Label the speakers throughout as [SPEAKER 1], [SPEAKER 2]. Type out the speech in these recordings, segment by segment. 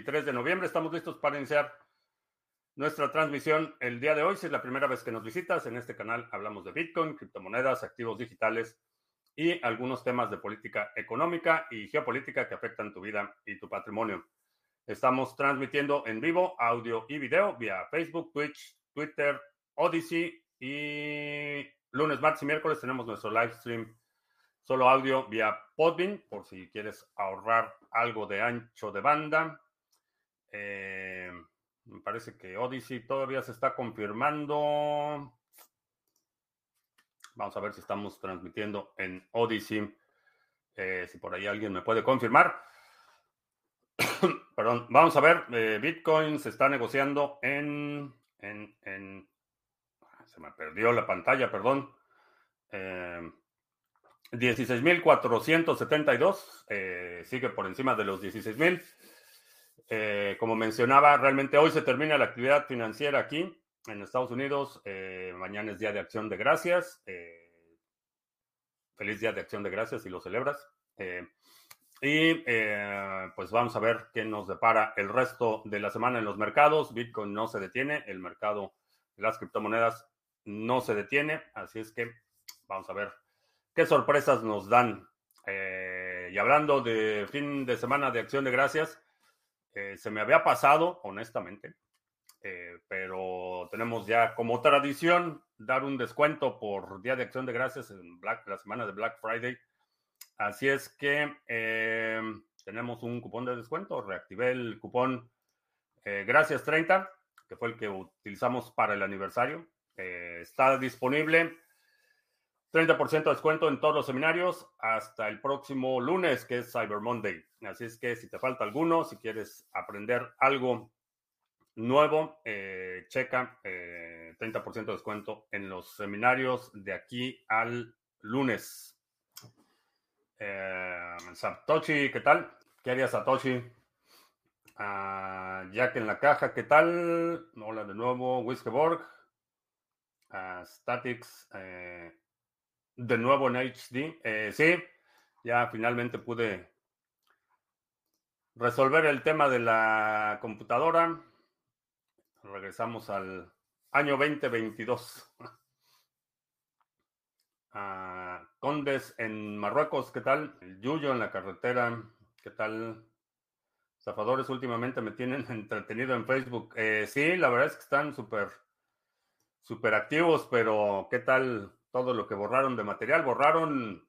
[SPEAKER 1] 23 de noviembre. Estamos listos para iniciar nuestra transmisión el día de hoy. Si es la primera vez que nos visitas, en este canal hablamos de Bitcoin, criptomonedas, activos digitales y algunos temas de política económica y geopolítica que afectan tu vida y tu patrimonio. Estamos transmitiendo en vivo audio y video vía Facebook, Twitch, Twitter, Odyssey y lunes, martes y miércoles tenemos nuestro live stream solo audio vía Podbean, por si quieres ahorrar algo de ancho de banda. Eh, me parece que Odyssey todavía se está confirmando. Vamos a ver si estamos transmitiendo en Odyssey. Eh, si por ahí alguien me puede confirmar. Perdón, vamos a ver. Eh, Bitcoin se está negociando en, en, Se me perdió la pantalla, perdón. Eh, 16.472, eh, sigue por encima de los 16.000. Eh, como mencionaba, realmente hoy se termina la actividad financiera aquí en Estados Unidos. Eh, mañana es Día de Acción de Gracias. Eh, feliz Día de Acción de Gracias si lo celebras. y pues vamos a ver qué nos depara el resto de la semana en los mercados. Bitcoin no se detiene, el mercado de las criptomonedas no se detiene. Así es que vamos a ver qué sorpresas nos dan. y hablando de fin de semana de Acción de Gracias. Eh, se me había pasado, honestamente, eh, pero tenemos ya como tradición dar un descuento por Día de Acción de Gracias en la semana de Black Friday. Así es que eh, tenemos un cupón de descuento. Reactivé el cupón Gracias 30, que fue el que utilizamos para el aniversario. está disponible 30% de descuento en todos los seminarios hasta el próximo lunes, que es Cyber Monday. Así es que si te falta alguno, si quieres aprender algo nuevo, eh, checa 30% eh, de descuento en los seminarios de aquí al lunes. Eh, Satoshi, ¿qué tal? ¿Qué haría Satoshi? Ah, Jack en la caja, ¿qué tal? Hola de nuevo, Whiskeborg. Uh, Statics, de nuevo en HD. Eh, sí, ya finalmente pude resolver el tema de la computadora. Regresamos al año 2022. Ah, Condes en Marruecos, ¿qué tal? El Yuyo en la carretera, ¿qué tal? Zafadores últimamente me tienen entretenido en Facebook. Eh, sí, la verdad es que están súper, súper activos, pero ¿qué tal todo lo que borraron de material. Borraron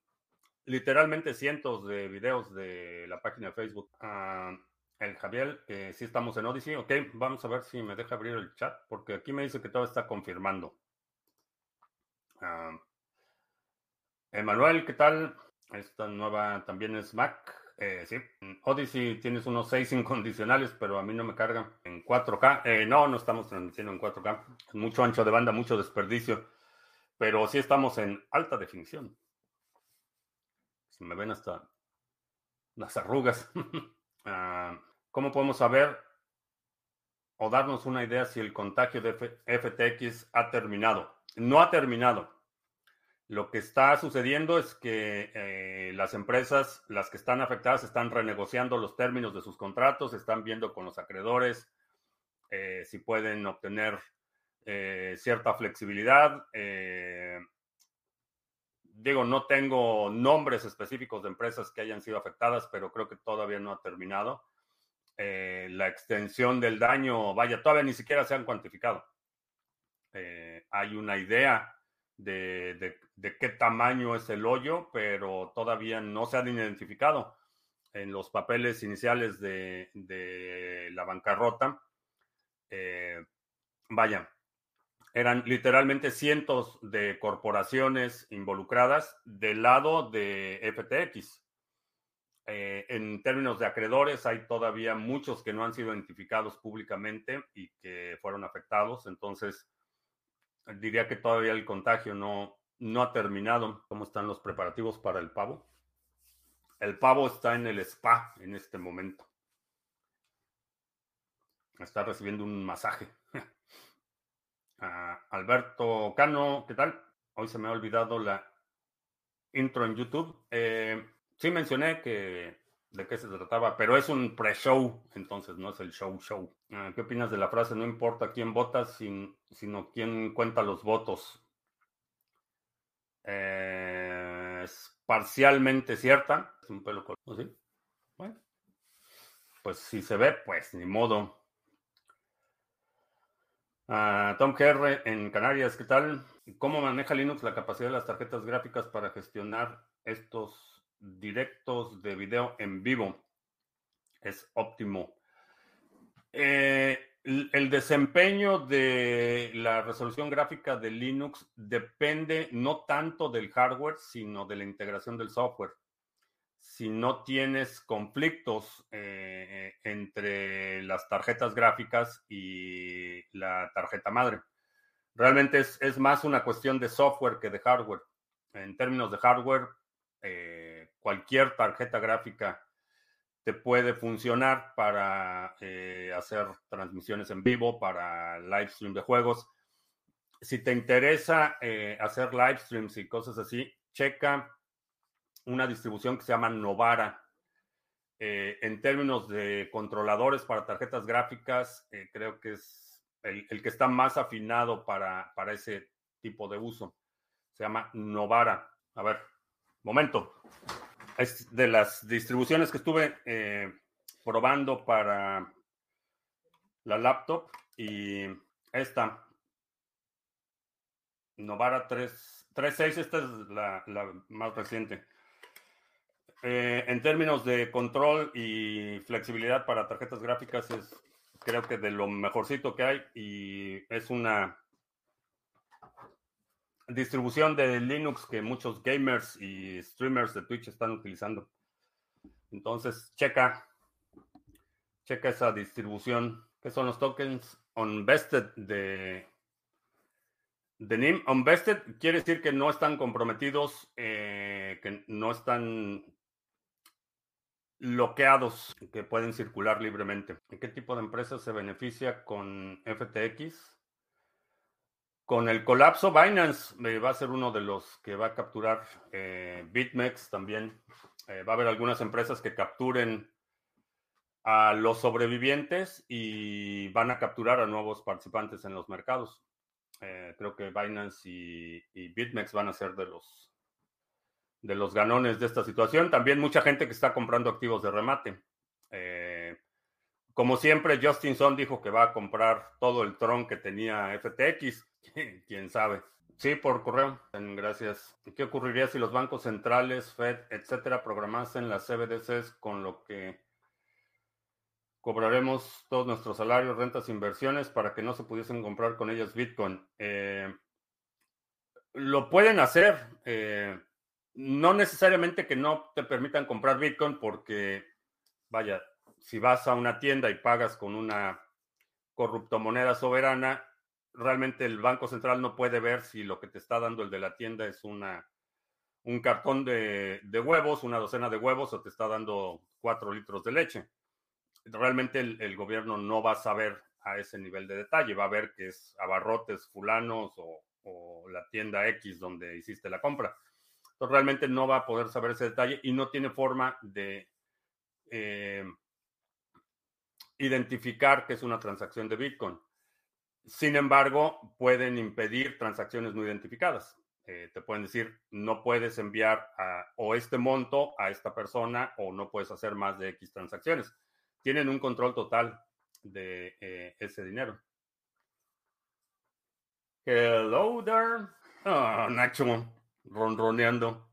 [SPEAKER 1] literalmente cientos de videos de la página de Facebook. Ah, el Javier, que sí estamos en Odyssey. Ok, vamos a ver si me deja abrir el chat, porque aquí me dice que todo está confirmando. Uh, Emanuel, ¿qué tal? Esta nueva también es Mac. Eh, sí, Odyssey tienes unos 6 incondicionales, pero a mí no me carga en 4K. Eh, no, no estamos transmitiendo en 4K. Mucho ancho de banda, mucho desperdicio pero sí estamos en alta definición. Se me ven hasta las arrugas. Ah, ¿Cómo podemos saber o darnos una idea si el contagio de FTX ha terminado? No ha terminado. Lo que está sucediendo es que eh, las empresas, las que están afectadas, están renegociando los términos de sus contratos, están viendo con los acreedores eh, si pueden obtener eh, cierta flexibilidad. Eh, digo, no tengo nombres específicos de empresas que hayan sido afectadas, pero creo que todavía no ha terminado. Eh, la extensión del daño, vaya, todavía ni siquiera se han cuantificado. hay una idea de, qué tamaño es el hoyo, pero todavía no se han identificado en los papeles iniciales de, de la bancarrota. vaya, eran literalmente cientos de corporaciones involucradas del lado de FTX. Eh, en términos de acreedores, hay todavía muchos que no han sido identificados públicamente y que fueron afectados. Entonces, diría que todavía el contagio no, no ha terminado. ¿Cómo están los preparativos para el pavo? El pavo está en el spa en este momento. Está recibiendo un masaje. Alberto Cano, ¿qué tal? Hoy se me ha olvidado la intro en YouTube. Eh, sí mencioné que de qué se trataba, pero es un pre-show, entonces no es el show show. Ah, ¿Qué opinas de la frase? No importa quién vota, sino quién cuenta los votos. Eh, es parcialmente cierta. Es un pelo ¿sí? Bueno, pues si se ve, pues ni modo. Tom GR en Canarias, ¿qué tal? ¿Cómo maneja Linux la capacidad de las tarjetas gráficas para gestionar estos directos de video en vivo es óptimo. Eh, el desempeño de la resolución gráfica de Linux depende no tanto del hardware, sino de la integración del software. Si no tienes conflictos eh, entre las tarjetas gráficas y la tarjeta madre. Realmente es, es, más una cuestión de software que de hardware. En términos de hardware, eh, cualquier tarjeta gráfica te puede funcionar para eh, hacer transmisiones en vivo, para live stream de juegos. Si te interesa eh, hacer live streams y cosas así, checa una distribución que se llama Novara. Eh, en términos de controladores para tarjetas gráficas, creo que es el, el, que está más afinado para, para ese tipo de uso. Se llama Novara. A ver, momento es de las distribuciones que estuve eh, probando para la laptop y esta Novara 3.6, esta es la, más reciente. Eh, en términos de control y flexibilidad para tarjetas gráficas es creo que de lo mejorcito que hay y es una distribución de Linux que muchos gamers y streamers de Twitch están utilizando. Entonces, checa, checa esa distribución. ¿Qué son los tokens unvested de, de NIM? Unvested quiere decir que no están comprometidos, eh, que no están bloqueados, que pueden circular libremente. ¿Qué tipo de empresa se beneficia con FTX? Con el colapso, Binance eh, va a ser uno de los que va a capturar eh, BitMEX también. Eh, va a haber algunas empresas que capturen a los sobrevivientes y van a capturar a nuevos participantes en los mercados. creo que Binance y, BitMEX van a ser de los, de los ganones de esta situación. También mucha gente que está comprando activos de remate. como siempre, Justin Son dijo que va a comprar todo el tron que tenía FTX Quién sabe. Sí, por correo. Gracias. ¿Qué ocurriría si los bancos centrales, Fed, etcétera, programasen las CBDCs con lo que cobraremos todos nuestros salarios, rentas, inversiones para que no se pudiesen comprar con ellas Bitcoin? Eh, lo pueden hacer. Eh, no necesariamente que no te permitan comprar Bitcoin porque, vaya, si vas a una tienda y pagas con una corruptomoneda soberana, realmente el Banco Central no puede ver si lo que te está dando el de la tienda es una, un cartón de, huevos, una docena de huevos, o te está dando cuatro litros de leche. Realmente el, gobierno no va a saber a ese nivel de detalle, va a ver que es abarrotes fulanos o, la tienda X donde hiciste la compra. Realmente no va a poder saber ese detalle y no tiene forma de eh, identificar que es una transacción de Bitcoin. Sin embargo, pueden impedir transacciones no identificadas. Eh, te pueden decir, no puedes enviar o este monto a esta persona o no puedes hacer más de X transacciones. Tienen un control total de eh, ese dinero. Hello there. Oh, Nacho, ronroneando.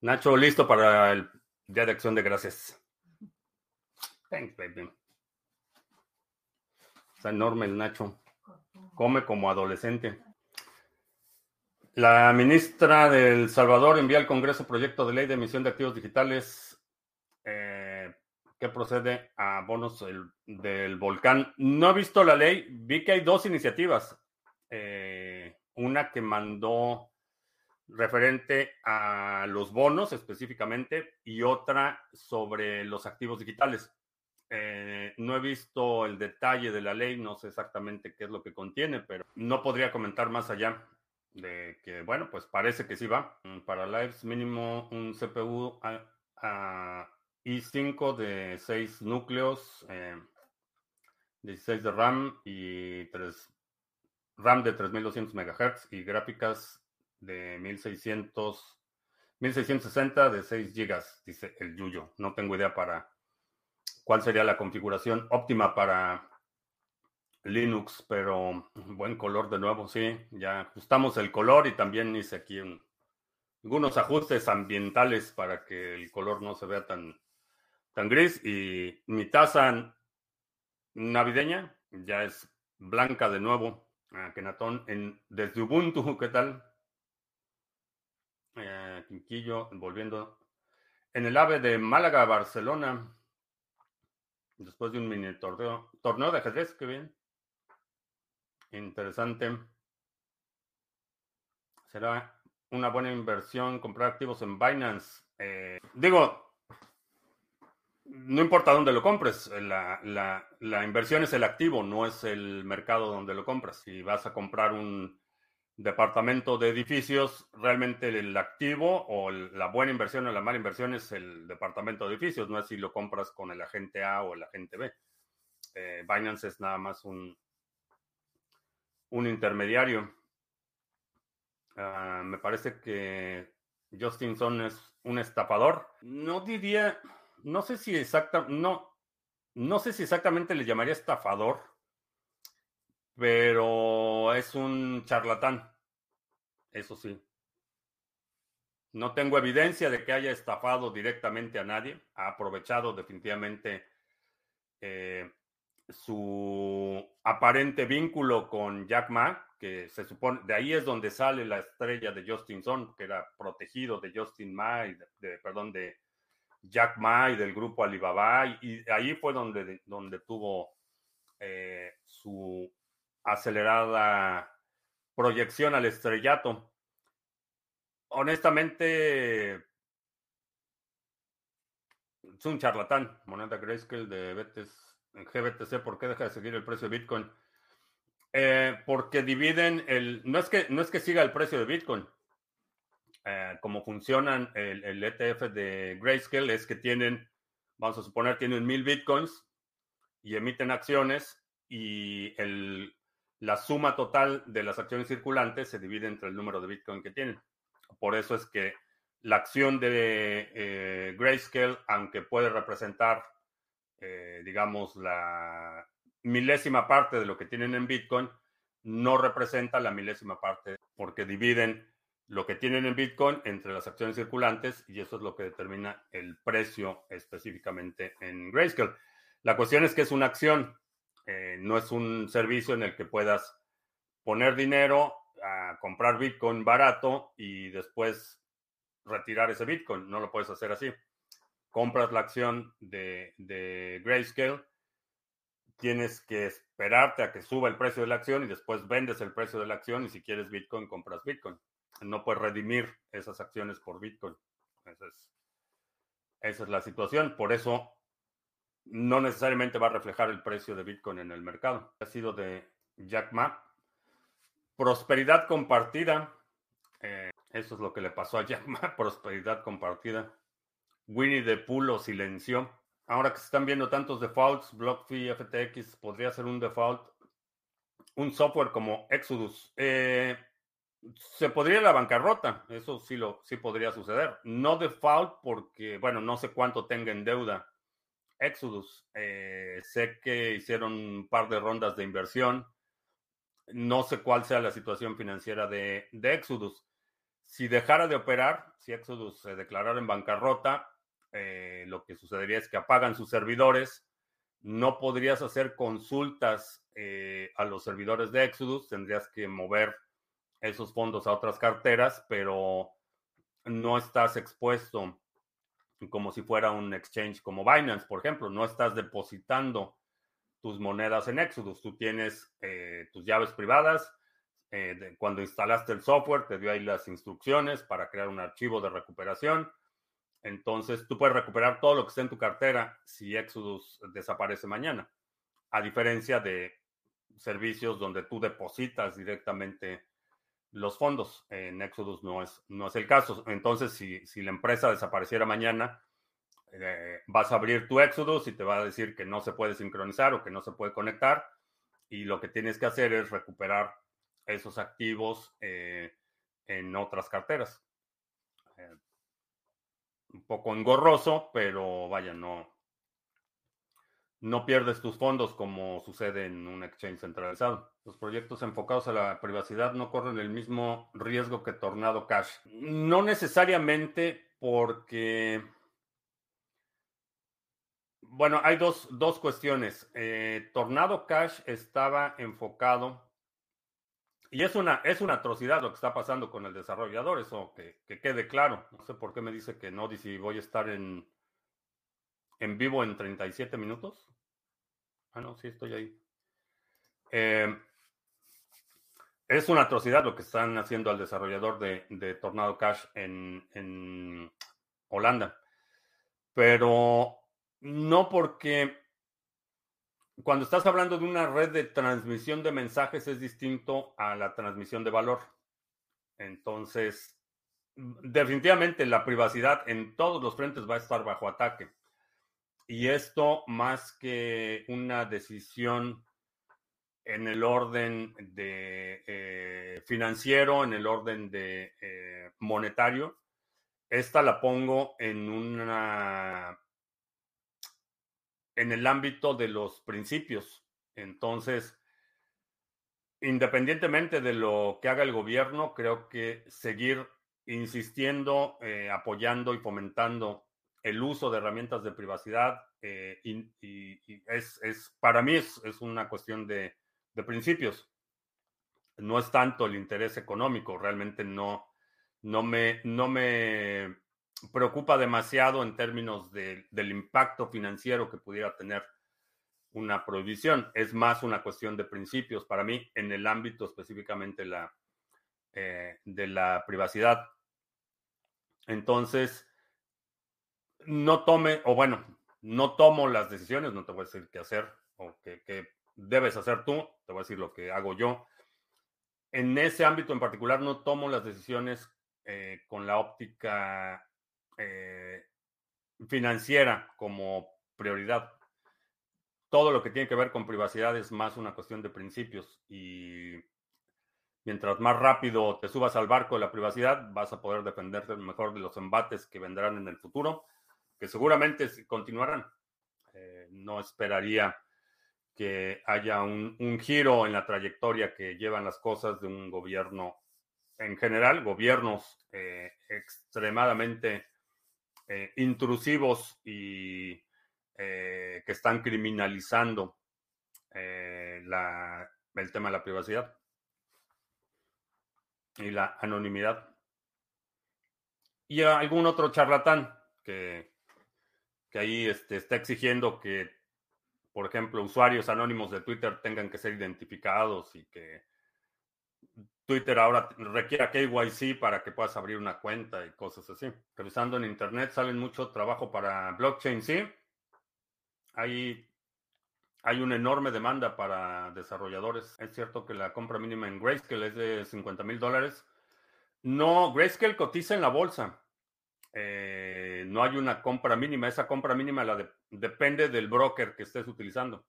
[SPEAKER 1] Nacho, listo para el Día de Acción de Gracias. Thanks, baby. Está enorme el Nacho. Come como adolescente. La ministra del Salvador envía al Congreso proyecto de ley de emisión de activos digitales eh, que procede a bonos del, volcán. No he visto la ley, vi que hay dos iniciativas. Eh, una que mandó referente a los bonos específicamente y otra sobre los activos digitales. Eh, no he visto el detalle de la ley, no sé exactamente qué es lo que contiene, pero no podría comentar más allá de que, bueno, pues parece que sí va. Mm, para lives mínimo un CPU i5 de 6 núcleos, 16 de RAM y 3 RAM de 3200 MHz y gráficas de 1600, 1660 de 6 GB, dice el Yuyo. No tengo idea para cuál sería la configuración óptima para Linux, pero buen color de nuevo, sí. Ya ajustamos el color y también hice aquí algunos ajustes ambientales para que el color no se vea tan, tan gris. Y mi taza navideña ya es blanca de nuevo. Ah, Kenatón en, desde Ubuntu, ¿qué tal? Eh, Quinquillo, volviendo. En el AVE de Málaga, Barcelona, después de un mini torneo, torneo de ajedrez, qué bien. Interesante. Será una buena inversión comprar activos en Binance. Eh, digo, no importa dónde lo compres, la, la, inversión es el activo, no es el mercado donde lo compras. Si vas a comprar un departamento de edificios, realmente el activo o la buena inversión o la mala inversión es el departamento de edificios, no es si lo compras con el agente A o el agente B. Eh, Binance es nada más un, un intermediario. Ah, me parece que Justin Son es un estafador. No diría, no sé si exacta, no, no sé si exactamente le llamaría estafador, pero es un charlatán. Eso sí. No tengo evidencia de que haya estafado directamente a nadie. Ha aprovechado definitivamente eh, su aparente vínculo con Jack Ma, que se supone, de ahí es donde sale la estrella de Justin Son, que era protegido de Justin Ma, y de, perdón, de Jack Ma y del grupo Alibaba, y, ahí fue donde, donde tuvo eh, su acelerada proyección al estrellato. Honestamente, es un charlatán, moneda Grayscale de en GBTC, ¿por qué deja de seguir el precio de Bitcoin? Eh, porque dividen el. No es, que, no es que siga el precio de Bitcoin. Eh, como funcionan el, ETF e de Grayscale es que tienen, vamos a suponer, tienen mil Bitcoins y emiten acciones y el, la suma total de las acciones circulantes se divide entre el número de Bitcoin que tienen. Por eso es que la acción de eh, Grayscale, aunque puede representar eh, digamos, la milésima parte de lo que tienen en Bitcoin no representa la milésima parte porque dividen lo que tienen en Bitcoin entre las acciones circulantes y eso es lo que determina el precio específicamente en Grayscale. La cuestión es que es una acción, eh, no es un servicio en el que puedas poner dinero a comprar Bitcoin barato y después retirar ese Bitcoin. No lo puedes hacer así compras la acción de, Grayscale, tienes que esperarte a que suba el precio de la acción y después vendes el precio de la acción y si quieres Bitcoin, compras Bitcoin. No puedes redimir esas acciones por Bitcoin. Esa es, la situación. Por eso no necesariamente va a reflejar el precio de Bitcoin en el mercado. Ha sido de Jack Ma. Prosperidad compartida. Eh, eso es lo que le pasó a Jack Ma. Prosperidad compartida. Winnie the Pooh lo silenció. Ahora que se están viendo tantos defaults, BlockFi, FTX, podría ser un default, un software como Exodus. Eh, se podría la bancarrota, eso sí, lo, sí podría suceder. No default porque, bueno, no sé cuánto tenga en deuda Exodus. Eh, sé que hicieron un par de rondas de inversión. No sé cuál sea la situación financiera de, de Exodus. Si dejara de operar, si Exodus se declarara en bancarrota, eh, lo que sucedería es que apagan sus servidores, no podrías hacer consultas eh, a los servidores de Exodus, tendrías que mover esos fondos a otras carteras, pero no estás expuesto como si fuera un exchange como Binance, por ejemplo, no estás depositando tus monedas en Exodus, tú tienes eh, tus llaves privadas, cuando instalaste el software te dio ahí las instrucciones para crear un archivo de recuperación, entonces, tú puedes recuperar todo lo que está en tu cartera si Exodus desaparece mañana, a diferencia de servicios donde tú depositas directamente los fondos. En Exodus no es, no es el caso. Entonces, si, si la empresa desapareciera mañana, Eh, vas a abrir tu Exodus y te va a decir que no se puede sincronizar o que no se puede conectar. Y lo que tienes que hacer es recuperar esos activos eh, en otras carteras. Eh, un poco engorroso, pero vaya, no, no pierdes tus fondos como sucede en un exchange centralizado. Los proyectos enfocados a la privacidad no corren el mismo riesgo que Tornado Cash. No necesariamente porque... Bueno, hay dos, dos cuestiones. Eh, Tornado Cash estaba enfocado, y es una, es una atrocidad lo que está pasando con el desarrollador, eso que, que quede claro. No sé por qué me dice que no, si voy a estar en, en vivo en 37 minutos. Ah, no, sí, estoy ahí. Eh, es una atrocidad lo que están haciendo al desarrollador de, Tornado Cash en, Holanda. Pero no porque cuando estás hablando de una red de transmisión de mensajes es distinto a la transmisión de valor. Entonces, definitivamente la privacidad en todos los frentes va a estar bajo ataque. Y esto más que una decisión en el orden de eh, financiero, en el orden de eh, monetario, esta la pongo en una en el ámbito de los principios. Entonces, independientemente de lo que haga el gobierno, creo que seguir insistiendo, eh, apoyando y fomentando el uso de herramientas de privacidad eh, y, es, para mí es, una cuestión de, principios. No es tanto el interés económico, realmente no, no, me, no me preocupa demasiado en términos del impacto financiero que pudiera tener una prohibición. Es más una cuestión de principios para mí en el ámbito específicamente la, eh, de la privacidad. Entonces, no tome, o bueno, no tomo las decisiones, no te voy a decir qué hacer o qué, debes hacer tú, te voy a decir lo que hago yo. En ese ámbito en particular no tomo las decisiones eh, con la óptica eh, financiera como prioridad. Todo lo que tiene que ver con privacidad es más una cuestión de principios y mientras más rápido te subas al barco de la privacidad, vas a poder defenderte mejor de los embates que vendrán en el futuro que seguramente continuarán. Eh, no esperaría que haya un, giro en la trayectoria que llevan las cosas de un gobierno en general, gobiernos eh, extremadamente eh, intrusivos y que están criminalizando el tema de la privacidad y la anonimidad. Y algún otro charlatán que que ahí este, está exigiendo que, por ejemplo, usuarios anónimos de Twitter tengan que ser identificados y que Twitter ahora requiera KYC para que puedas abrir una cuenta y cosas así. Revisando en Internet salen mucho trabajo para blockchain, sí. Hay, hay una enorme demanda para desarrolladores. Es cierto que la compra mínima en Grayscale es de 50 mil dólares. No, Grayscale cotiza en la bolsa. Eh, no hay una compra mínima. Esa compra mínima la depende del broker que estés utilizando.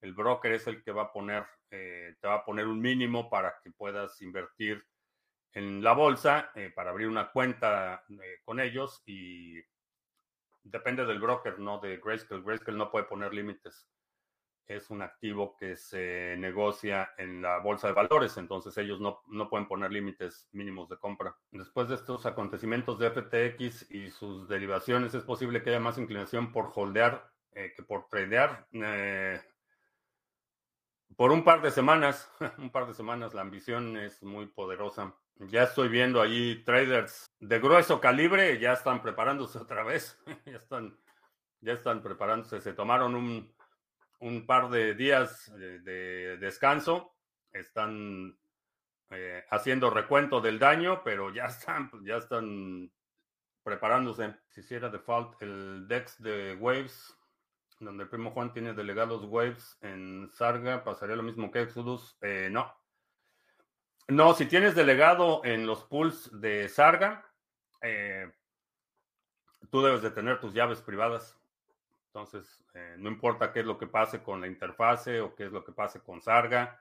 [SPEAKER 1] El broker es el que va a poner, eh, te va a poner un mínimo para que puedas invertir en la bolsa, eh, para abrir una cuenta con ellos y depende del broker, no de Grayscale. Grayscale no puede poner límites es un activo que se negocia en la bolsa de valores, entonces ellos no, pueden poner límites mínimos de compra. Después de estos acontecimientos de FTX y sus derivaciones, es posible que haya más inclinación por holdear eh, que por tradear. Eh, por un par de semanas, un par de semanas, la ambición es muy poderosa. Ya estoy viendo ahí traders de grueso calibre, ya están preparándose otra vez, ya están, ya están preparándose, se tomaron un un par de días de, descanso. Están eh, haciendo recuento del daño, pero ya están, ya están preparándose. Si hiciera default el DEX de Waves, donde el primo Juan tiene delegados Waves en Sarga, ¿pasaría lo mismo que Exodus? Eh, no. No, si tienes delegado en los pools de Sarga, eh, tú debes de tener tus llaves privadas. Entonces, eh, no importa qué es lo que pase con la interfase o qué es lo que pase con Sarga,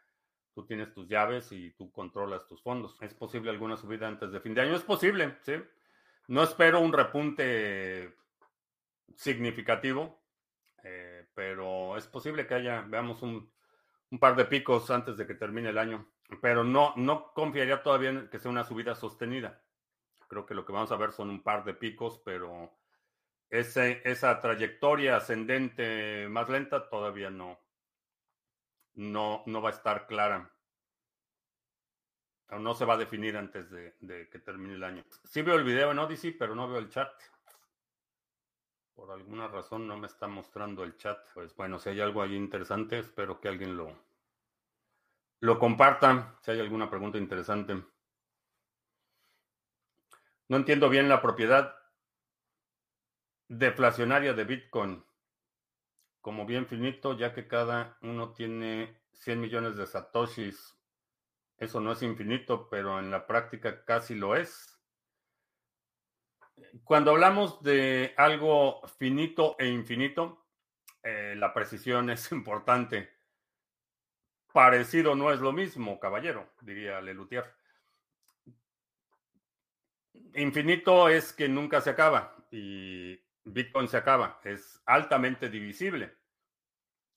[SPEAKER 1] tú tienes tus llaves y tú controlas tus fondos. ¿Es posible alguna subida antes de fin de año? Es posible, sí. No espero un repunte significativo, eh, pero es posible que haya, veamos un, un, par de picos antes de que termine el año. Pero no, no confiaría todavía en que sea una subida sostenida. Creo que lo que vamos a ver son un par de picos, pero esa trayectoria ascendente más lenta todavía no, no, no va a estar clara. O no se va a definir antes de, de, que termine el año. Sí veo el video en Odyssey, pero no veo el chat. Por alguna razón no me está mostrando el chat. Pues bueno, si hay algo ahí interesante, espero que alguien lo, lo comparta. Si hay alguna pregunta interesante. No entiendo bien la propiedad deflacionaria de Bitcoin como bien finito, ya que cada uno tiene 100 millones de satoshis. Eso no es infinito, pero en la práctica casi lo es. Cuando hablamos de algo finito e infinito, eh, la precisión es importante. Parecido no es lo mismo, caballero, diría Lelutier. Infinito es que nunca se acaba y Bitcoin se acaba, es altamente divisible.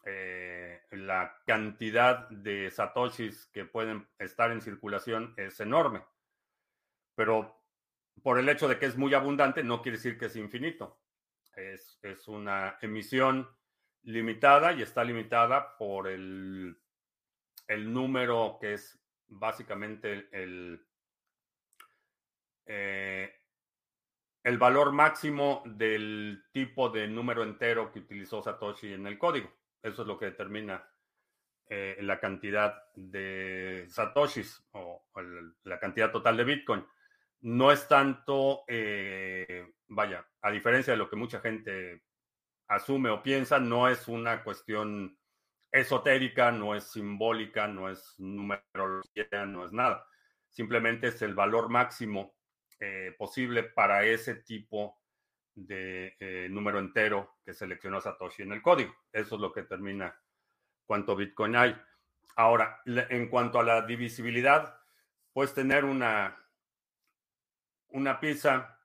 [SPEAKER 1] Eh, la cantidad de satoshis que pueden estar en circulación es enorme, pero por el hecho de que es muy abundante no quiere decir que es infinito. Es, es una emisión limitada y está limitada por el, el número que es básicamente el, eh, el valor máximo del tipo de número entero que utilizó Satoshi en el código. Eso es lo que determina eh, la cantidad de Satoshis o, la cantidad total de Bitcoin. No es tanto, eh, vaya, a diferencia de lo que mucha gente asume o piensa, no es una cuestión esotérica, no es simbólica, no es numerología, no es nada. Simplemente es el valor máximo eh, posible para ese tipo de eh, número entero que seleccionó Satoshi en el código. Eso es lo que determina cuánto Bitcoin hay. Ahora, en cuanto a la divisibilidad, puedes tener una, una pizza,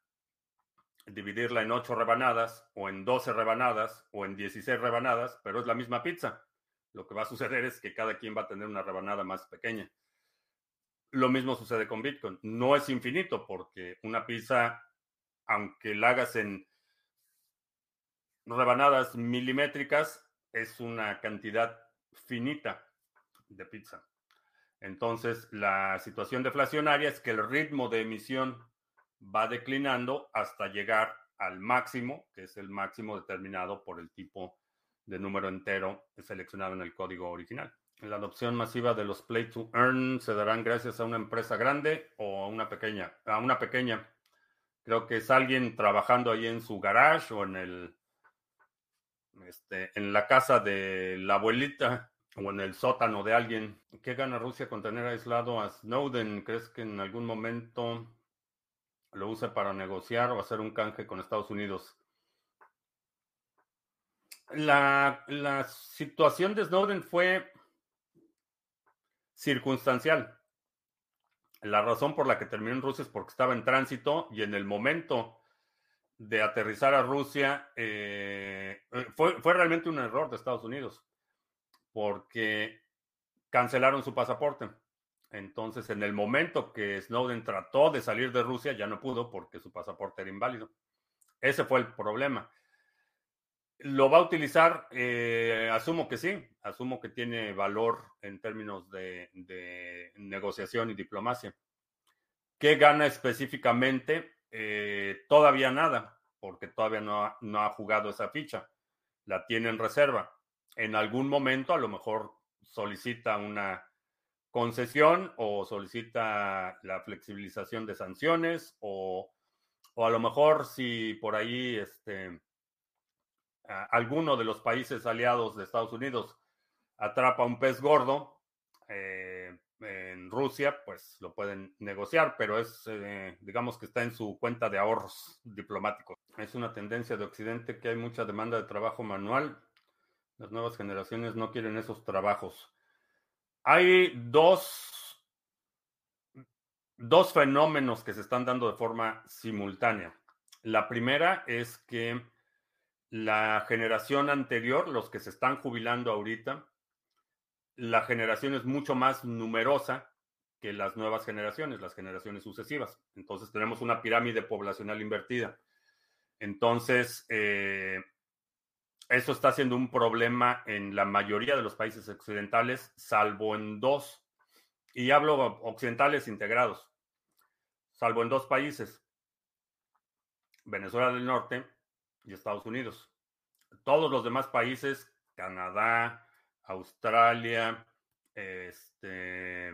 [SPEAKER 1] dividirla en 8 rebanadas o en 12 rebanadas o en 16 rebanadas, pero es la misma pizza. Lo que va a suceder es que cada quien va a tener una rebanada más pequeña. Lo mismo sucede con Bitcoin. No es infinito porque una pizza, aunque la hagas en rebanadas milimétricas, es una cantidad finita de pizza. Entonces, la situación deflacionaria es que el ritmo de emisión va declinando hasta llegar al máximo, que es el máximo determinado por el tipo de número entero seleccionado en el código original. La adopción masiva de los Play to Earn se darán gracias a una empresa grande o a una pequeña. A una pequeña. Creo que es alguien trabajando ahí en su garage o en el este, en la casa de la abuelita o en el sótano de alguien. ¿Qué gana Rusia con tener aislado a Snowden? ¿Crees que en algún momento lo use para negociar o hacer un canje con Estados Unidos? La, la situación de Snowden fue circunstancial. La razón por la que terminó en Rusia es porque estaba en tránsito y en el momento de aterrizar a Rusia eh, eh, fue, fue realmente un error de Estados Unidos porque cancelaron su pasaporte. Entonces, en el momento que Snowden trató de salir de Rusia, ya no pudo porque su pasaporte era inválido. Ese fue el problema. ¿Lo va a utilizar? Eh, asumo que sí, asumo que tiene valor en términos de, negociación y diplomacia. ¿Qué gana específicamente? Eh, todavía nada, porque todavía no ha, no ha jugado esa ficha. La tiene en reserva. En algún momento a lo mejor solicita una concesión o solicita la flexibilización de sanciones o, o a lo mejor si por ahí este, alguno de los países aliados de Estados Unidos atrapa un pez gordo, eh, en Rusia, pues lo pueden negociar, pero es, eh, digamos que está en su cuenta de ahorros diplomáticos. Es una tendencia de Occidente que hay mucha demanda de trabajo manual. Las nuevas generaciones no quieren esos trabajos. Hay dos, dos fenómenos que se están dando de forma simultánea. La primera es que la generación anterior, los que se están jubilando ahorita, la generación es mucho más numerosa que las nuevas generaciones, las generaciones sucesivas. Entonces tenemos una pirámide poblacional invertida. Entonces, eh, eso está siendo un problema en la mayoría de los países occidentales, salvo en dos. Y hablo occidentales integrados, salvo en dos países, Venezuela del Norte y Estados Unidos. Todos los demás países, Canadá, Australia, este,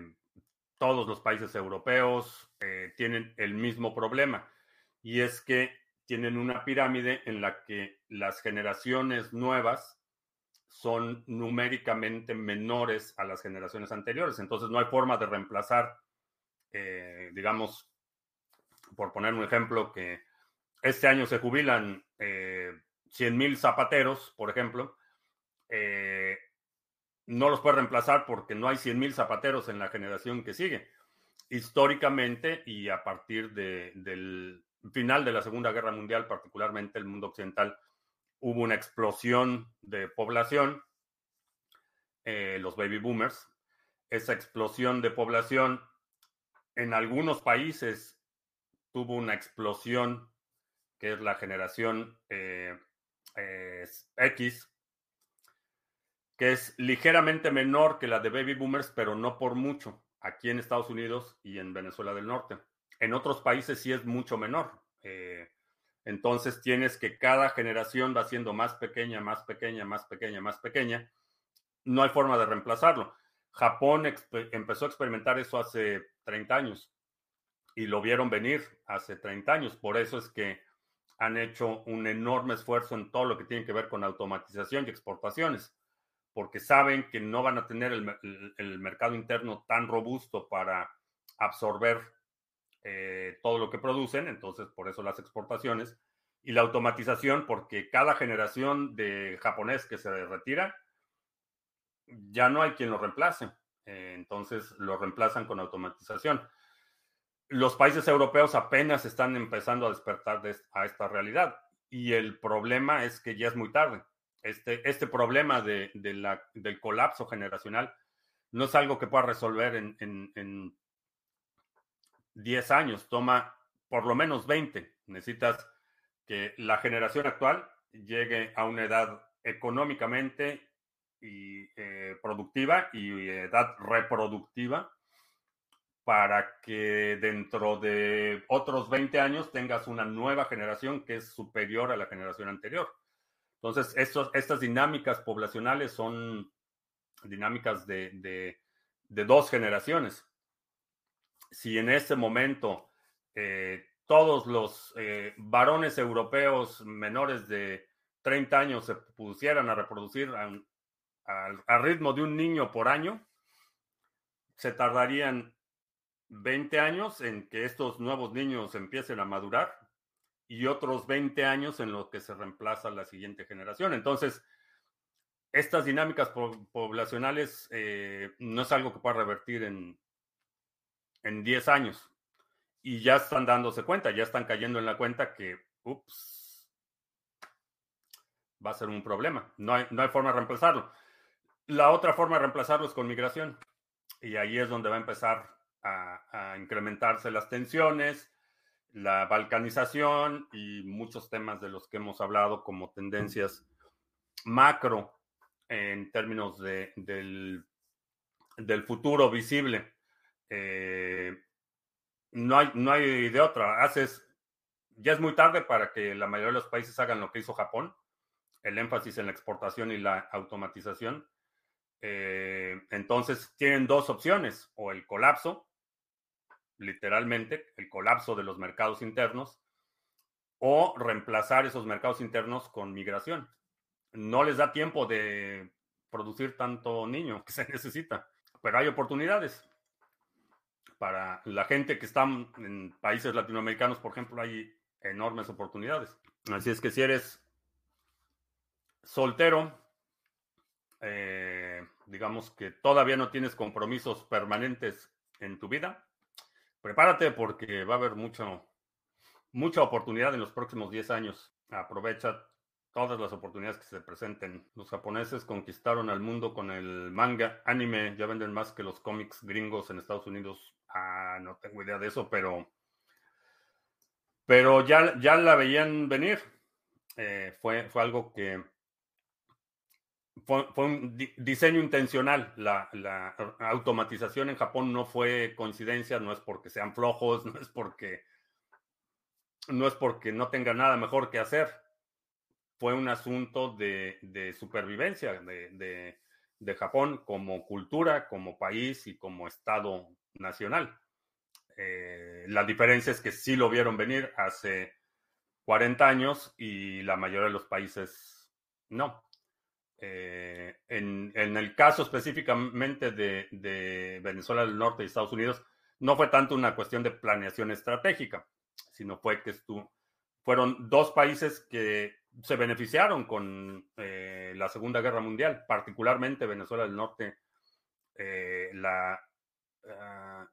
[SPEAKER 1] todos los países europeos eh, tienen el mismo problema y es que tienen una pirámide en la que las generaciones nuevas son numéricamente menores a las generaciones anteriores. Entonces no hay forma de reemplazar, eh, digamos, por poner un ejemplo, que este año se jubilan eh, 100 mil zapateros, por ejemplo. Eh, no los puede reemplazar porque no hay 100.000 zapateros en la generación que sigue. Históricamente y a partir del final de la Segunda Guerra Mundial, particularmente el mundo occidental, hubo una explosión de población, eh, los baby boomers. Esa explosión de población en algunos países tuvo una explosión es la generación eh, X, que es ligeramente menor que la de baby boomers, pero no por mucho, aquí en Estados Unidos y en Venezuela del Norte. En otros países sí es mucho menor. Eh, entonces tienes que cada generación va siendo más pequeña, más pequeña, más pequeña, más pequeña. No hay forma de reemplazarlo. Japón empezó a experimentar eso hace 30 años y lo vieron venir hace 30 años. Por eso es que han hecho un enorme esfuerzo en todo lo que tiene que ver con automatización y exportaciones porque saben que no van a tener el, mercado interno tan robusto para absorber eh, todo lo que producen, entonces por eso las exportaciones y la automatización, porque cada generación de japonés que se retira, ya no hay quien lo reemplace, eh, entonces lo reemplazan con automatización. Los países europeos apenas están empezando a despertar a esta realidad y el problema es que ya es muy tarde este, este problema de, del colapso generacional no es algo que pueda resolver en, en, 10 años, toma por lo menos 20. Necesitas que la generación actual llegue a una edad económicamente y eh, productiva y edad reproductiva para que dentro de otros 20 años tengas una nueva generación que es superior a la generación anterior. Entonces, estas dinámicas poblacionales son dinámicas de, dos generaciones. Si en este momento eh, todos los eh, varones europeos menores de 30 años se pusieran a reproducir al ritmo de un niño por año, se tardarían 20 años en que estos nuevos niños empiecen a madurar y otros 20 años en lo que se reemplaza la siguiente generación. Entonces, estas dinámicas poblacionales eh, no es algo que pueda revertir en, en 10 años. Y ya están dándose cuenta, ya están cayendo en la cuenta que, ups, va a ser un problema. No hay, no hay forma de reemplazarlo. La otra forma de reemplazarlo es con migración. Y ahí es donde va a empezar a, a incrementarse las tensiones, la balcanización y muchos temas de los que hemos hablado como tendencias macro en términos de, del, futuro visible. Eh, no, hay, no hay de otra. Haces, ya es muy tarde para que la mayoría de los países hagan lo que hizo Japón, el énfasis en la exportación y la automatización. Eh, entonces tienen dos opciones, o el colapso, literalmente, el colapso de los mercados internos, o reemplazar esos mercados internos con migración. No les da tiempo de producir tanto niño que se necesita, pero hay oportunidades. para la gente que está en países latinoamericanos, por ejemplo, hay enormes oportunidades. Así es que si eres soltero, eh, digamos que todavía no tienes compromisos permanentes en tu vida, prepárate porque va a haber mucho, mucha oportunidad en los próximos 10 años. Aprovecha todas las oportunidades que se presenten. Los japoneses conquistaron al mundo con el manga, anime, ya venden más que los cómics gringos en Estados Unidos. Ah, no tengo idea de eso, pero pero ya, ya la veían venir. Eh, fue, fue algo que fue, un diseño intencional. La, automatización en Japón no fue coincidencia, no es porque sean flojos, no es porque no es porque no tengan nada mejor que hacer. Fue un asunto de, supervivencia de, Japón como cultura, como país y como Estado nacional. Eh, la diferencia es que sí lo vieron venir hace 40 años y la mayoría de los países no. Eh, en, el caso específicamente de, Venezuela del Norte y Estados Unidos, no fue tanto una cuestión de planeación estratégica, sino fue que fueron dos países que se beneficiaron con eh, la Segunda Guerra Mundial, particularmente Venezuela del Norte. la, ah,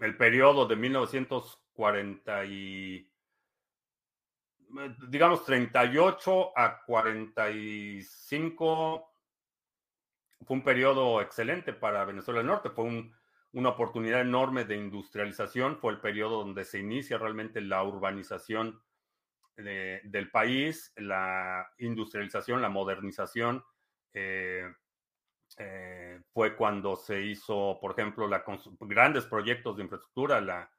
[SPEAKER 1] el periodo de 1940 y digamos 38 a 45 fue un periodo excelente para Venezuela del Norte, fue una oportunidad enorme de industrialización, fue el periodo donde se inicia realmente la urbanización del país, la industrialización, la modernización. Eh, eh, fue cuando se hizo, por ejemplo, grandes proyectos de infraestructura, la,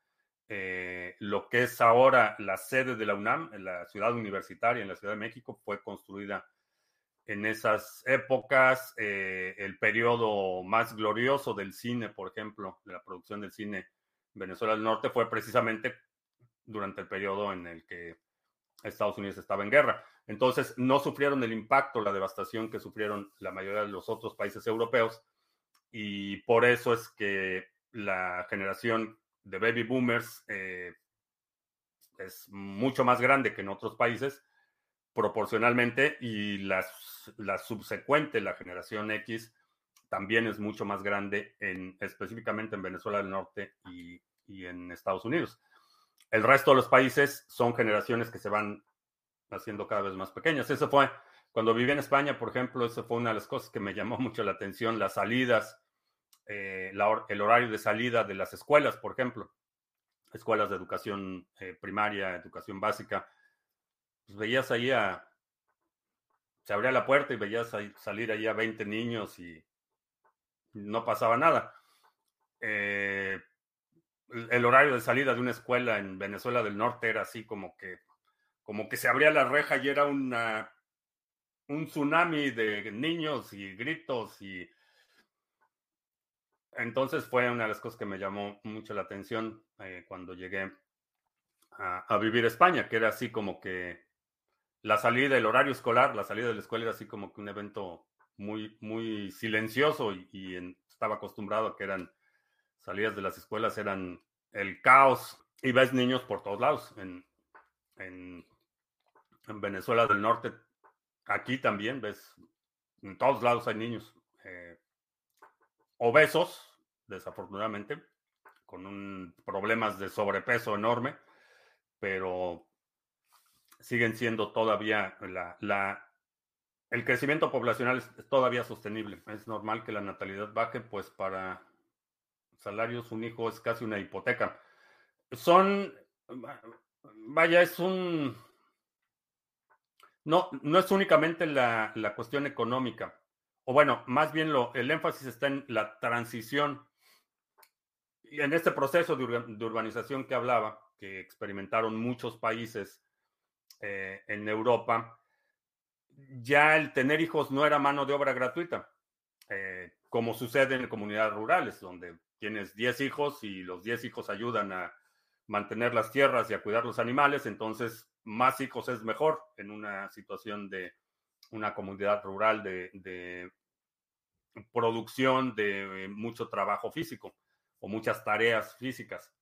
[SPEAKER 1] eh, lo que es ahora la sede de la UNAM, la ciudad universitaria en la Ciudad de México, fue construida en esas épocas. Eh, el periodo más glorioso del cine, por ejemplo, de la producción del cine en Venezuela del Norte, fue precisamente durante el periodo en el que Estados Unidos estaba en guerra. Entonces, no sufrieron el impacto, la devastación que sufrieron la mayoría de los otros países europeos. Y por eso es que la generación de baby boomers eh, es mucho más grande que en otros países proporcionalmente y la subsecuente, la generación X, también es mucho más grande en, específicamente en Venezuela del Norte y, y en Estados Unidos. El resto de los países son generaciones que se van haciendo cada vez más pequeñas. Eso fue, cuando viví en España, por ejemplo, eso fue una de las cosas que me llamó mucho la atención, las salidas, eh, el horario de salida de las escuelas, por ejemplo, escuelas de educación eh, primaria, educación básica. Pues veías ahí a, se abría la puerta y veías salir ahí a 20 niños y no pasaba nada. Eh, el horario de salida de una escuela en Venezuela del Norte era así como que como que se abría la reja y era una, un tsunami de niños y gritos y entonces fue una de las cosas que me llamó mucho la atención eh, cuando llegué a, vivir a España, que era así como que la salida, el horario escolar, la salida de la escuela era así como que un evento muy, muy silencioso y, estaba acostumbrado a que eran salidas de las escuelas, eran el caos. Y ves niños por todos lados en, en en Venezuela del Norte, aquí también ves, en todos lados hay niños eh, obesos, desafortunadamente, con un, problemas de sobrepeso enorme, pero siguen siendo todavía la, la el crecimiento poblacional es todavía sostenible. Es normal que la natalidad baje, pues para salarios un hijo es casi una hipoteca. Son, vaya, es un, no, no es únicamente la, cuestión económica, o bueno, más bien lo, el énfasis está en la transición. Y en este proceso de, urbanización que hablaba, que experimentaron muchos países eh, en Europa, ya el tener hijos no era mano de obra gratuita, eh, como sucede en comunidades rurales, donde tienes 10 hijos y los 10 hijos ayudan a mantener las tierras y a cuidar los animales, entonces más hijos es mejor en una situación de una comunidad rural de, producción de mucho trabajo físico. O muchas tareas físicas.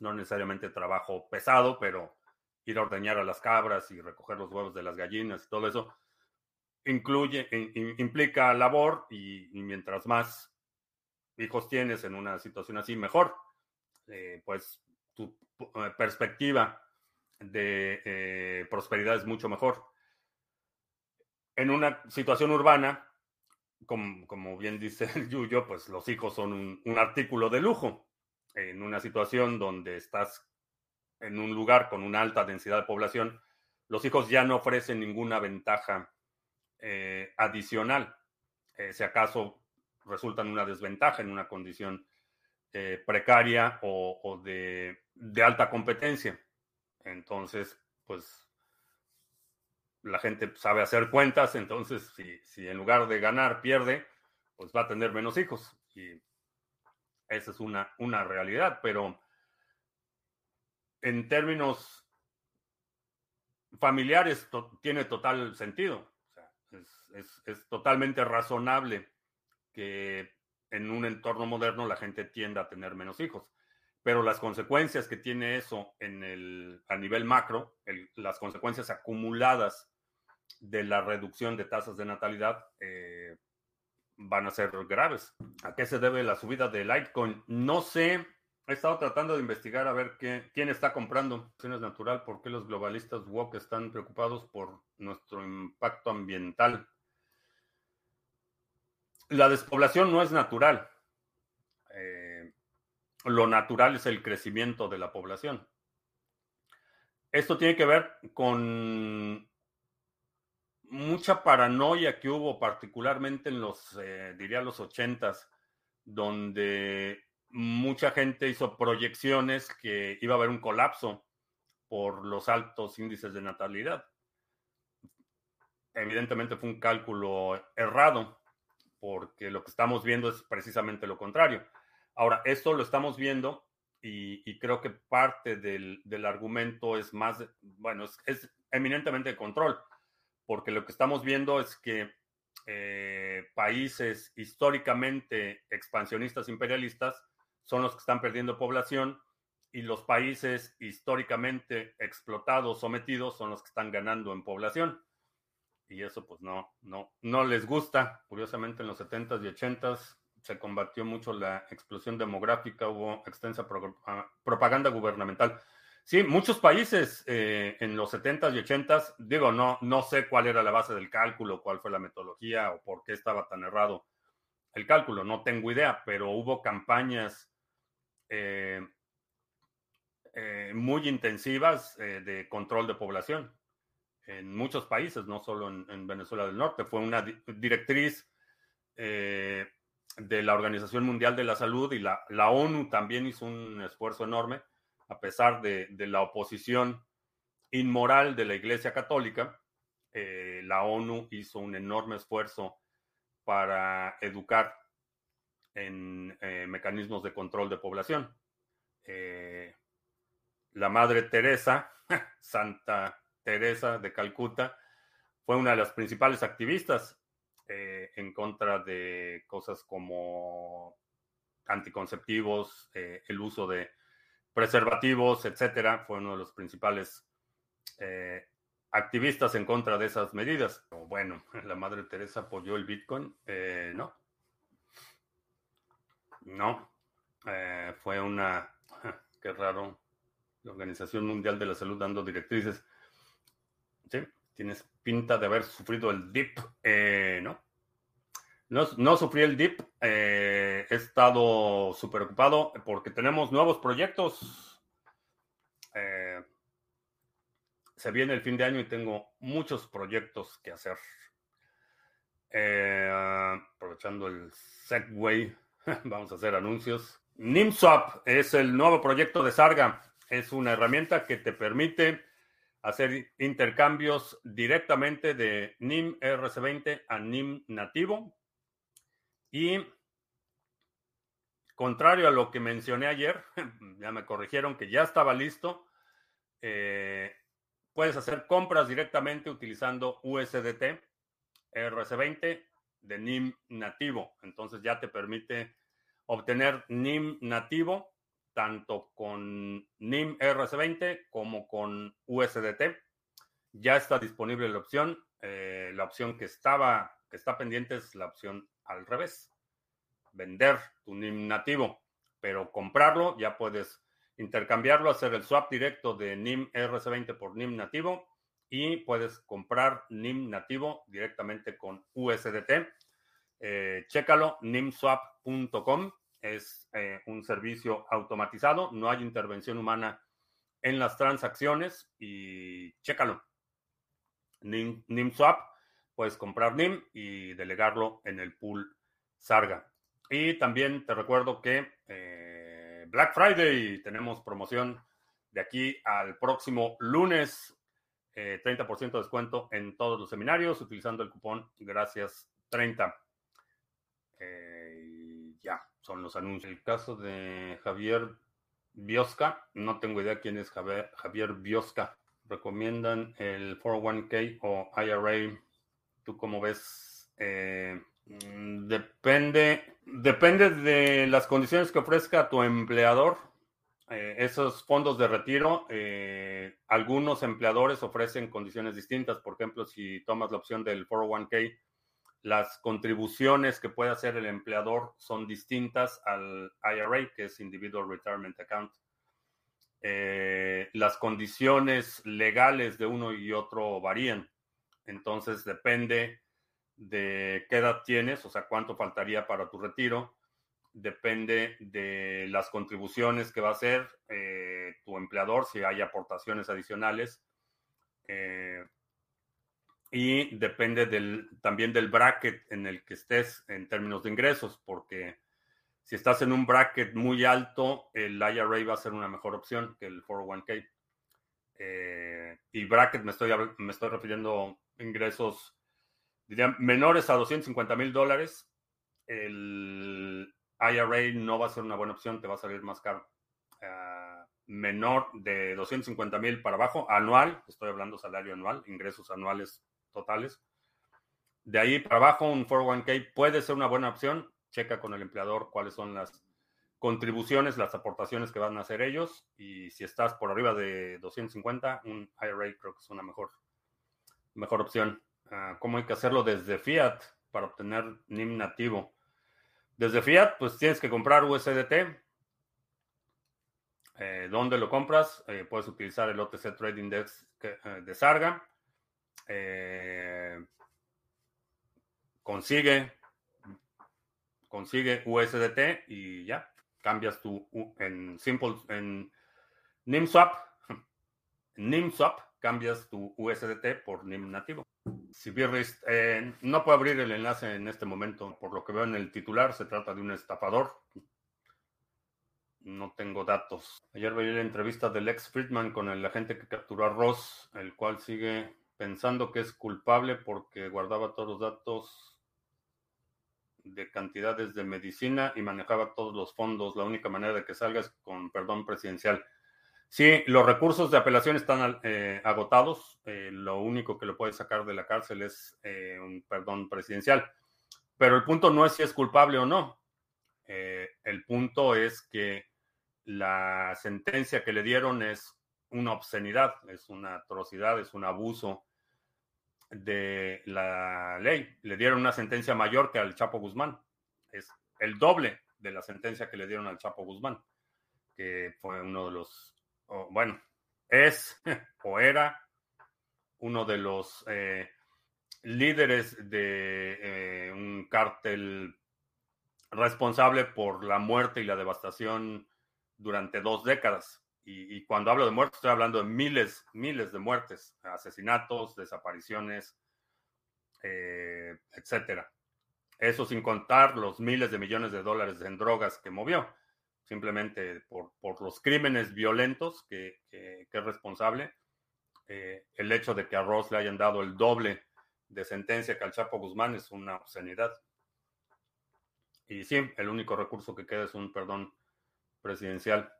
[SPEAKER 1] No necesariamente trabajo pesado, pero ir a ordeñar a las cabras y recoger los huevos de las gallinas y todo eso incluye, implica labor y, mientras más hijos tienes en una situación así, mejor. Eh, pues tu eh, perspectiva de eh, prosperidad es mucho mejor. En una situación urbana, como, bien dice el Yuyo, pues los hijos son un, artículo de lujo. En una situación donde estás en un lugar con una alta densidad de población, los hijos ya no ofrecen ninguna ventaja eh, adicional. Eh, si acaso resultan una desventaja en una condición eh, precaria o, de, de, alta competencia. Entonces, pues la gente sabe hacer cuentas, entonces si, si en lugar de ganar pierde, pues va a tener menos hijos. Y esa es una, una realidad, pero en términos familiares tiene total sentido. es, es, totalmente razonable que en un entorno moderno la gente tienda a tener menos hijos. Pero las consecuencias que tiene eso en el, a nivel macro, las consecuencias acumuladas de la reducción de tasas de natalidad eh, van a ser graves. ¿A qué se debe la subida de Litecoin? No sé. He estado tratando de investigar a ver qué, quién está comprando. Es natural, ¿por qué los globalistas woke están preocupados por nuestro impacto ambiental? La despoblación no es natural. Lo natural es el crecimiento de la población. Esto tiene que ver con mucha paranoia que hubo, particularmente en los, eh, diría, los ochentas, donde mucha gente hizo proyecciones que iba a haber un colapso por los altos índices de natalidad. Evidentemente fue un cálculo errado, porque lo que estamos viendo es precisamente lo contrario. Ahora, esto lo estamos viendo y, creo que parte del, argumento es más, bueno, es, es eminentemente de control porque lo que estamos viendo es que eh, países históricamente expansionistas imperialistas son los que están perdiendo población y los países históricamente explotados, sometidos, son los que están ganando en población. Y eso pues no, no, no les gusta. Curiosamente en los 70s y 80s se combatió mucho la explosión demográfica, hubo extensa ah, propaganda gubernamental. Sí, muchos países eh, en los 70s y 80s, digo, no, no sé cuál era la base del cálculo, cuál fue la metodología o por qué estaba tan errado el cálculo, no tengo idea, pero hubo campañas eh, eh, muy intensivas de control de población en muchos países, no solo en, Venezuela del Norte. Fue una directriz de la Organización Mundial de la Salud y la, la ONU también hizo un esfuerzo enorme a pesar de, la oposición inmoral de la Iglesia Católica, eh, la ONU hizo un enorme esfuerzo para educar en eh, mecanismos de control de población. Eh, la Madre Teresa, Santa Teresa de Calcuta, fue una de las principales activistas en contra de cosas como anticonceptivos, el uso de preservativos, etcétera, fue uno de los principales eh, activistas en contra de esas medidas. Bueno, la Madre Teresa apoyó el Bitcoin. Eh, no. No. Eh, fue una. Qué raro. La Organización Mundial de la Salud dando directrices. Tienes pinta de haber sufrido el DIP. no. No, sufrí el dip. Eh, he estado súper ocupado porque tenemos nuevos proyectos. Eh, se viene el fin de año y tengo muchos proyectos que hacer. Eh, aprovechando el Segway, vamos a hacer anuncios. NIMSwap es el nuevo proyecto de Sarga. Es una herramienta que te permite hacer intercambios directamente de NIM RC20 a NIM nativo y contrario a lo que mencioné ayer, ya me corrigieron que ya estaba listo, eh, puedes hacer compras directamente utilizando USDT RC20 de NIM nativo. Entonces ya te permite obtener NIM nativo, tanto con NIM RC20 como con USDT. Ya está disponible la opción. Eh, la opción que estaba, que está pendiente es la opción al revés. Vender tu NIM nativo, pero comprarlo ya puedes intercambiarlo, hacer el swap directo de NIM RC20 por NIM nativo y puedes comprar NIM nativo directamente con USDT. Eh, chécalo, nimswap.com. Es eh, un servicio automatizado, no hay intervención humana en las transacciones y chécalo. NIM, NIMSwap, puedes comprar NIM y delegarlo en el pool Sarga. Y también te recuerdo que eh, Black Friday tenemos promoción de aquí al próximo lunes. 30% eh, de descuento en todos los seminarios utilizando el cupón gracias 30. Eh, ya, son los anuncios. El caso de Javier Biosca, no tengo idea quién es Javier, Javier Biosca. Recomiendan el 401k o IRA. ¿Tú cómo ves? Eh, mm, depende, depende de las condiciones que ofrezca tu empleador. Eh, esos fondos de retiro, eh, algunos empleadores ofrecen condiciones distintas. Por ejemplo, si tomas la opción del 401k, las contribuciones que puede hacer el empleador son distintas al IRA, que es Individual Retirement Account. Eh, las condiciones legales de uno y otro varían. Entonces depende de qué edad tienes, o sea, cuánto faltaría para tu retiro depende de las contribuciones que va a hacer eh, tu empleador, si hay aportaciones adicionales. Eh, y depende del, también del bracket en el que estés en términos de ingresos, porque si estás en un bracket muy alto, el IRA va a ser una mejor opción que el 401k. Eh, y bracket me estoy, me estoy refiriendo a ingresos menores a 250 mil dólares. El IRA no va a ser una buena opción, te va a salir más caro. Ah, menor de 250 mil para abajo, anual, estoy hablando salario anual, ingresos anuales totales. De ahí para abajo, un 401k puede ser una buena opción. Checa con el empleador cuáles son las contribuciones, las aportaciones que van a hacer ellos. Y si estás por arriba de 250, un IRA creo que es una mejor, mejor opción. Ah, ¿Cómo hay que hacerlo desde Fiat para obtener NIM nativo? Desde Fiat, pues tienes que comprar USDT. Eh, ¿Dónde lo compras? Eh, puedes utilizar el OTC Trading Index eh, de Sarga. Consigue, consigue USDT y ya cambias tu en simple en NIMSwap. NIMSwap cambias tu USDT por NIM nativo. Si eh, no puedo abrir el enlace en este momento, por lo que veo en el titular, se trata de un estafador. No tengo datos. Ayer veía la entrevista del ex Friedman con el agente que capturó a Ross, el cual sigue pensando que es culpable porque guardaba todos los datos de cantidades de medicina y manejaba todos los fondos. La única manera de que salga es con perdón presidencial. Sí, los recursos de apelación están eh, agotados. Eh, lo único que lo puede sacar de la cárcel es eh, un perdón presidencial. Pero el punto no es si es culpable o no. el punto es que la sentencia que le dieron es una obscenidad, es una atrocidad, es un abuso de la ley. Le dieron una sentencia mayor que al Chapo Guzmán. Es el doble de la sentencia que le dieron al Chapo Guzmán, que fue uno de los bueno, es o era uno de los eh, líderes de eh, un cártel responsable por la muerte y la devastación durante dos décadas. Y, cuando hablo de muerte, estoy hablando de miles, miles de muertes, asesinatos, desapariciones, eh, etcétera. Eso sin contar los miles de millones de dólares en drogas que movió simplemente por, los crímenes violentos que, es responsable. Eh, el hecho de que a Ross le hayan dado el doble de sentencia que al Chapo Guzmán es una obscenidad. Y sí, el único recurso que queda es un perdón presidencial.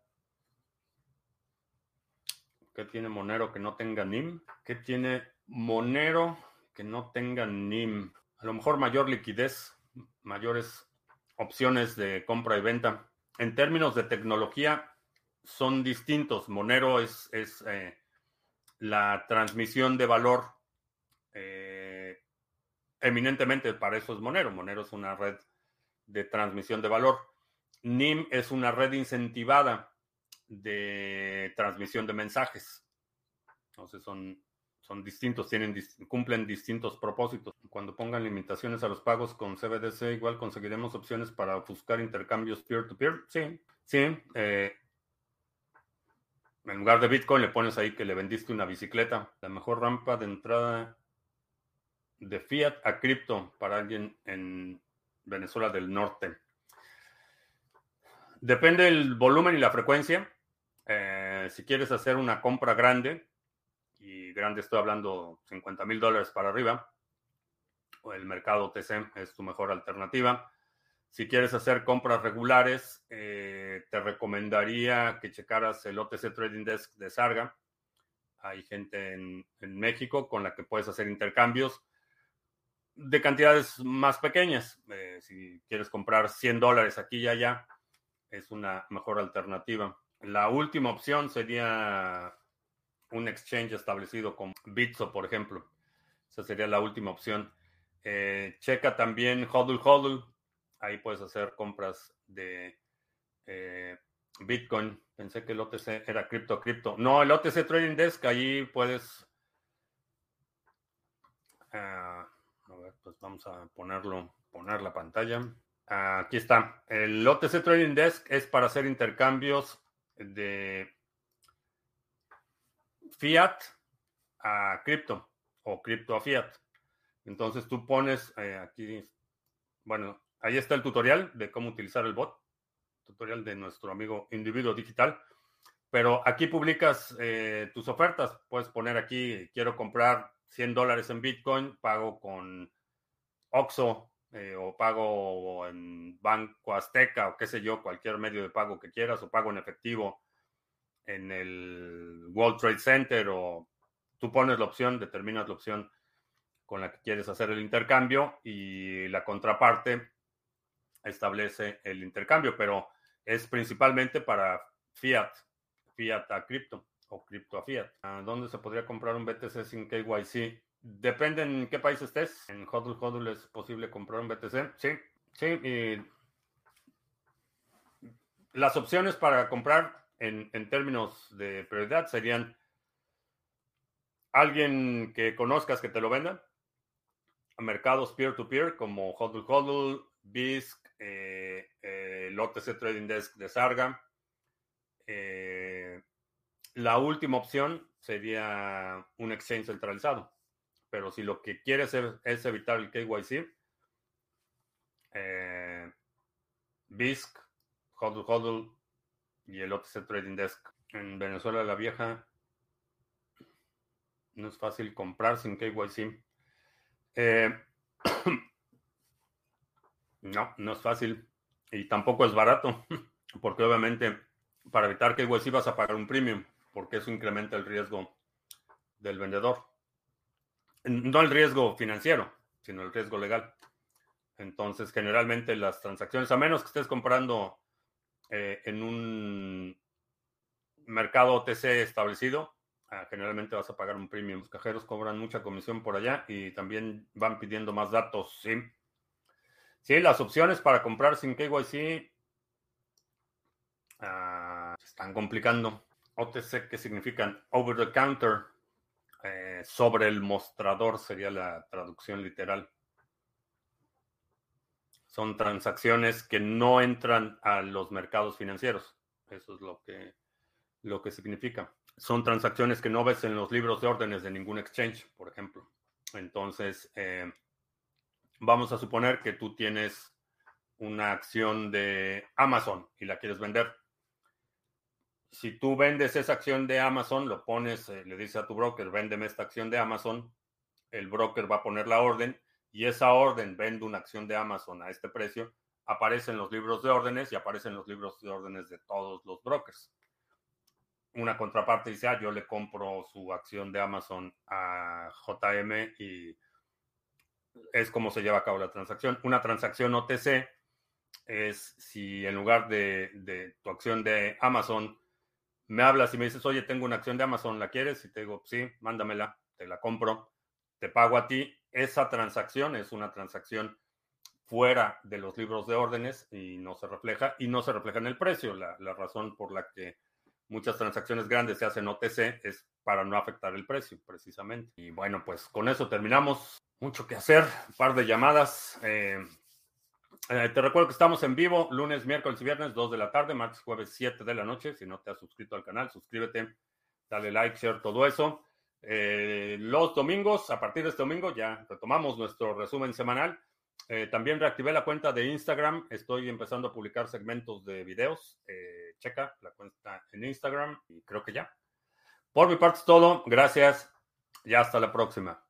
[SPEAKER 1] ¿Qué tiene Monero que no tenga NIM? ¿Qué tiene Monero que no tenga NIM? A lo mejor mayor liquidez, mayores opciones de compra y venta. En términos de tecnología, son distintos. Monero es, eh, la transmisión de valor. Eh, eminentemente para eso es Monero. Monero es una red de transmisión de valor. NIM es una red incentivada de transmisión de mensajes. Entonces son, son distintos, tienen, cumplen distintos propósitos. Cuando pongan limitaciones a los pagos con CBDC, igual conseguiremos opciones para buscar intercambios peer-to-peer. Sí, sí. Eh, en lugar de Bitcoin le pones ahí que le vendiste una bicicleta. La mejor rampa de entrada de fiat a cripto para alguien en Venezuela del Norte. Depende del volumen y la frecuencia. Eh, si quieres hacer una compra grande, y grande estoy hablando 50 mil dólares para arriba, el mercado OTC es tu mejor alternativa. Si quieres hacer compras regulares, eh, te recomendaría que checaras el OTC Trading Desk de Sarga. Hay gente en, México con la que puedes hacer intercambios de cantidades más pequeñas. Eh, si quieres comprar 100 dólares aquí y allá, es una mejor alternativa. La última opción sería un exchange establecido con Bitso, por ejemplo. Esa sería la última opción. Eh, checa también Hodl Hodl. Ahí puedes hacer compras de eh, Bitcoin. Pensé que el OTC era cripto cripto. No, el OTC Trading Desk, ahí puedes. Ah, a ver, pues vamos a ponerlo, poner la pantalla. Aquí está. El OTC Trading Desk es para hacer intercambios de fiat a cripto o cripto a fiat. Entonces tú pones eh, aquí, bueno, ahí está el tutorial de cómo utilizar el bot, tutorial de nuestro amigo individuo digital. Pero aquí publicas eh, tus ofertas. Puedes poner aquí, quiero comprar 100 dólares en Bitcoin, pago con OXO eh, o pago en Banco Azteca o qué sé yo, cualquier medio de pago que quieras, o pago en efectivo en el World Trade Center, o tú pones la opción, determinas la opción con la que quieres hacer el intercambio y la contraparte establece el intercambio, pero es principalmente para fiat, fiat a cripto o cripto a fiat. ¿Dónde se podría comprar un BTC sin KYC? Depende en qué país estés. En HODL HODL es posible comprar un BTC. Sí, sí. las opciones para comprar en, términos de prioridad serían alguien que conozcas que te lo venda, mercados peer-to-peer como HODL HODL, BISC, eh, eh, el Trading Desk de Sarga. Eh, la última opción sería un exchange centralizado. Pero si lo que quieres es, evitar el KYC, eh, BISC, HODL HODL y el OTC Trading Desk. En Venezuela la vieja no es fácil comprar sin KYC. Eh, no, no es fácil. Y tampoco es barato. Porque obviamente para evitar KYC vas a pagar un premium. Porque eso incrementa el riesgo del vendedor no el riesgo financiero, sino el riesgo legal. Entonces, generalmente las transacciones, a menos que estés comprando eh, en un mercado OTC establecido, ah, generalmente vas a pagar un premium. Los cajeros cobran mucha comisión por allá y también van pidiendo más datos, ¿sí? Sí, las opciones para comprar sin KYC uh, se están complicando. OTC, ¿qué significan? Over the counter. Eh, sobre el mostrador sería la traducción literal. Son transacciones que no entran a los mercados financieros. Eso es lo que, lo que significa. Son transacciones que no ves en los libros de órdenes de ningún exchange, por ejemplo. Entonces, eh, vamos a suponer que tú tienes una acción de Amazon y la quieres vender si tú vendes esa acción de Amazon, lo pones, eh, le dices a tu broker, véndeme esta acción de Amazon, el broker va a poner la orden y esa orden vende una acción de Amazon a este precio, aparece en los libros de órdenes y aparece en los libros de órdenes de todos los brokers. Una contraparte dice, ah, yo le compro su acción de Amazon a JM y es como se lleva a cabo la transacción. Una transacción OTC es si en lugar de, de, tu acción de Amazon me hablas y me dices, oye, tengo una acción de Amazon, ¿la quieres? Y te digo, sí, mándamela, te la compro, te pago a ti. Esa transacción es una transacción fuera de los libros de órdenes y no se refleja, y no se refleja en el precio. La, razón por la que muchas transacciones grandes se hacen OTC es para no afectar el precio, precisamente. Y bueno, pues con eso terminamos. Mucho que hacer, un par de llamadas. Eh, eh, te recuerdo que estamos en vivo lunes, miércoles y viernes, 2 de la tarde, martes, jueves, 7 de la noche. Si no te has suscrito al canal, suscríbete, dale like, share, todo eso. Eh, los domingos, a partir de este domingo, ya retomamos nuestro resumen semanal. Eh, también reactivé la cuenta de Instagram. Estoy empezando a publicar segmentos de videos. Eh, checa la cuenta en Instagram y creo que ya. Por mi parte es todo. Gracias y hasta la próxima.